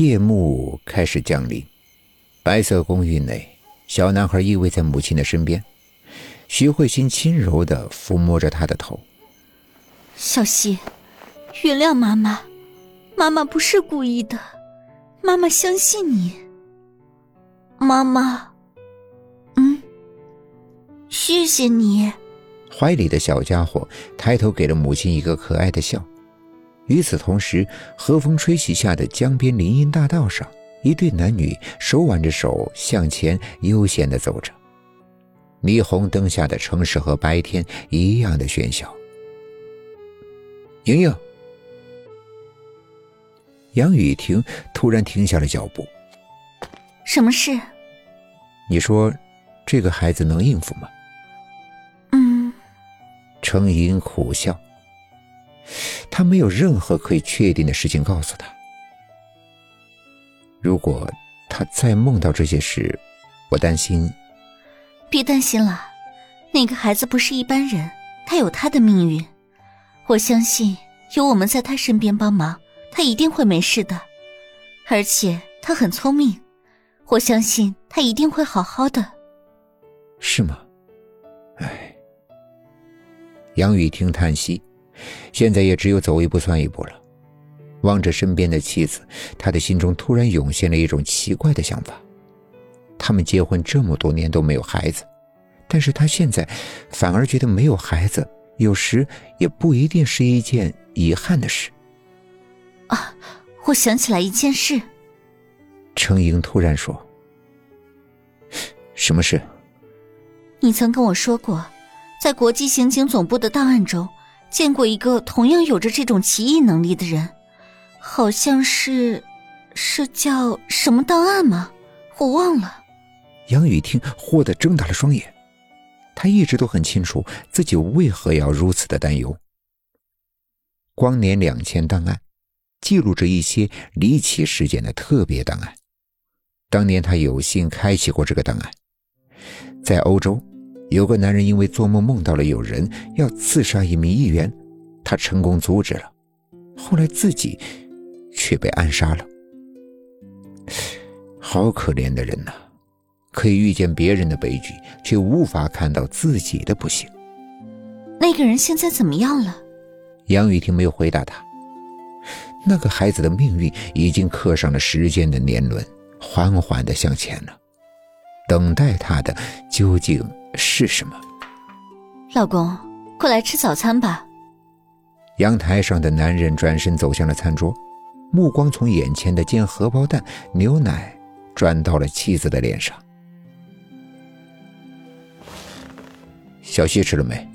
夜幕开始降临，白色公寓内，小男孩依偎在母亲的身边，徐慧欣轻柔的抚摸着他的头。小希，原谅妈妈，妈妈不是故意的，妈妈相信你。妈妈，嗯，谢谢你。怀里的小家伙抬头给了母亲一个可爱的笑。与此同时，和风吹起下的江边林荫大道上，一对男女手挽着手向前悠闲地走着。霓虹灯下的城市和白天一样的喧嚣。莹莹，杨雨婷突然停下了脚步。什么事？你说，这个孩子能应付吗？嗯程莹苦笑，他没有任何可以确定的事情告诉他。如果他再梦到这些事，我担心。别担心了，那个孩子不是一般人，他有他的命运。我相信有我们在他身边帮忙，他一定会没事的。而且他很聪明，我相信他一定会好好的。是吗？杨雨婷叹息，现在也只有走一步算一步了。望着身边的妻子，他的心中突然涌现了一种奇怪的想法：他们结婚这么多年都没有孩子，但是他现在反而觉得没有孩子，有时也不一定是一件遗憾的事。啊，我想起来一件事。程莹突然说：“什么事？”你曾跟我说过。在国际刑警总部的档案中，见过一个同样有着这种奇异能力的人，好像是，是叫什么档案吗？我忘了。杨雨听，豁的睁大了双眼，他一直都很清楚自己为何要如此的担忧。光年两千档案，记录着一些离奇事件的特别档案。当年他有幸开启过这个档案，在欧洲。有个男人因为做梦梦到了有人要刺杀一名议员，他成功阻止了，后来自己却被暗杀了。好可怜的人呐，可以遇见别人的悲剧，却无法看到自己的不幸。那个人现在怎么样了？杨雨婷没有回答他。那个孩子的命运已经刻上了时间的年轮，缓缓的向前了。等待他的究竟？是什么？老公，过来吃早餐吧。阳台上的男人转身走向了餐桌，目光从眼前的煎荷包蛋、牛奶转到了妻子的脸上。小西吃了没？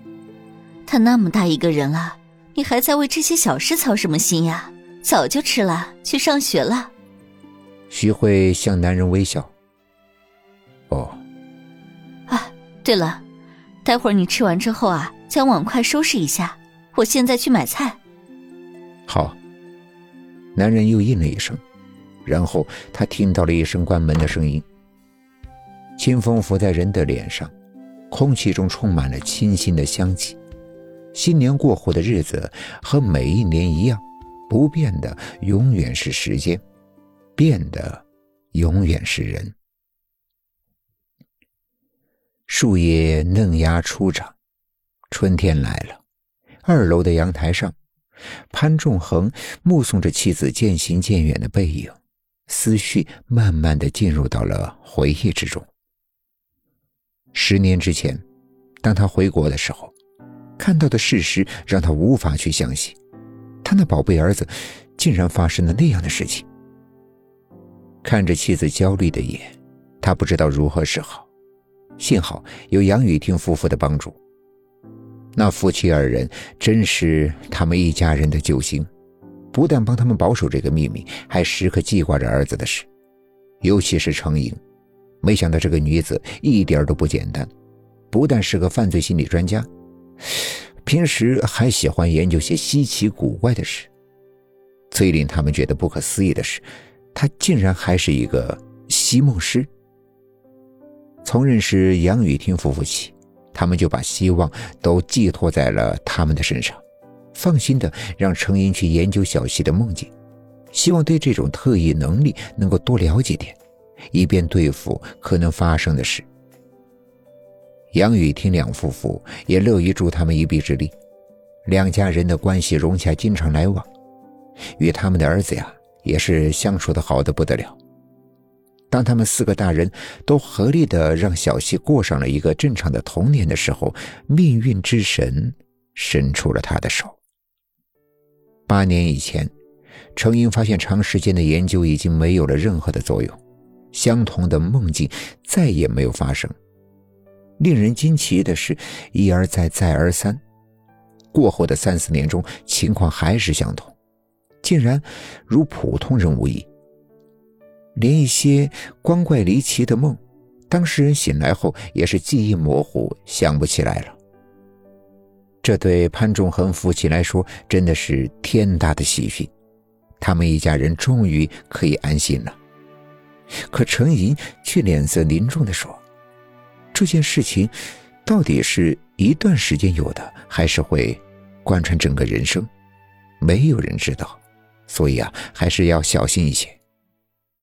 他那么大一个人了，你还在为这些小事操什么心呀？早就吃了，去上学了。徐慧向男人微笑。对了，待会儿你吃完之后啊，将碗筷收拾一下。我现在去买菜。好。男人又应了一声，然后他听到了一声关门的声音。清风拂在人的脸上，空气中充满了清新的香气。新年过后的日子和每一年一样，不变的永远是时间，变的永远是人。树叶嫩芽初长，春天来了。二楼的阳台上，潘仲恒目送着妻子渐行渐远的背影，思绪慢慢的进入到了回忆之中。十年之前，当他回国的时候，看到的事实让他无法去相信，他那宝贝儿子竟然发生了那样的事情。看着妻子焦虑的眼，他不知道如何是好。幸好有杨雨婷夫妇的帮助，那夫妻二人真是他们一家人的救星，不但帮他们保守这个秘密，还时刻记挂着儿子的事。尤其是程颖，没想到这个女子一点都不简单，不但是个犯罪心理专家，平时还喜欢研究些稀奇古怪的事。最令他们觉得不可思议的是，她竟然还是一个西梦师。从认识杨雨婷夫妇起，他们就把希望都寄托在了他们的身上，放心的让程英去研究小溪的梦境，希望对这种特异能力能够多了解点，以便对付可能发生的事。杨雨婷两夫妇也乐于助他们一臂之力，两家人的关系融洽，经常来往，与他们的儿子呀也是相处的好的不得了。当他们四个大人都合力的让小希过上了一个正常的童年的时候，命运之神伸出了他的手。八年以前，程英发现长时间的研究已经没有了任何的作用，相同的梦境再也没有发生。令人惊奇的是，一而再，再而三，过后的三四年中，情况还是相同，竟然如普通人无异。连一些光怪离奇的梦，当事人醒来后也是记忆模糊，想不起来了。这对潘仲恒夫妻来说真的是天大的喜讯，他们一家人终于可以安心了。可程莹却脸色凝重地说。这件事情到底是一段时间有的，还是会贯穿整个人生？没有人知道，所以啊，还是要小心一些。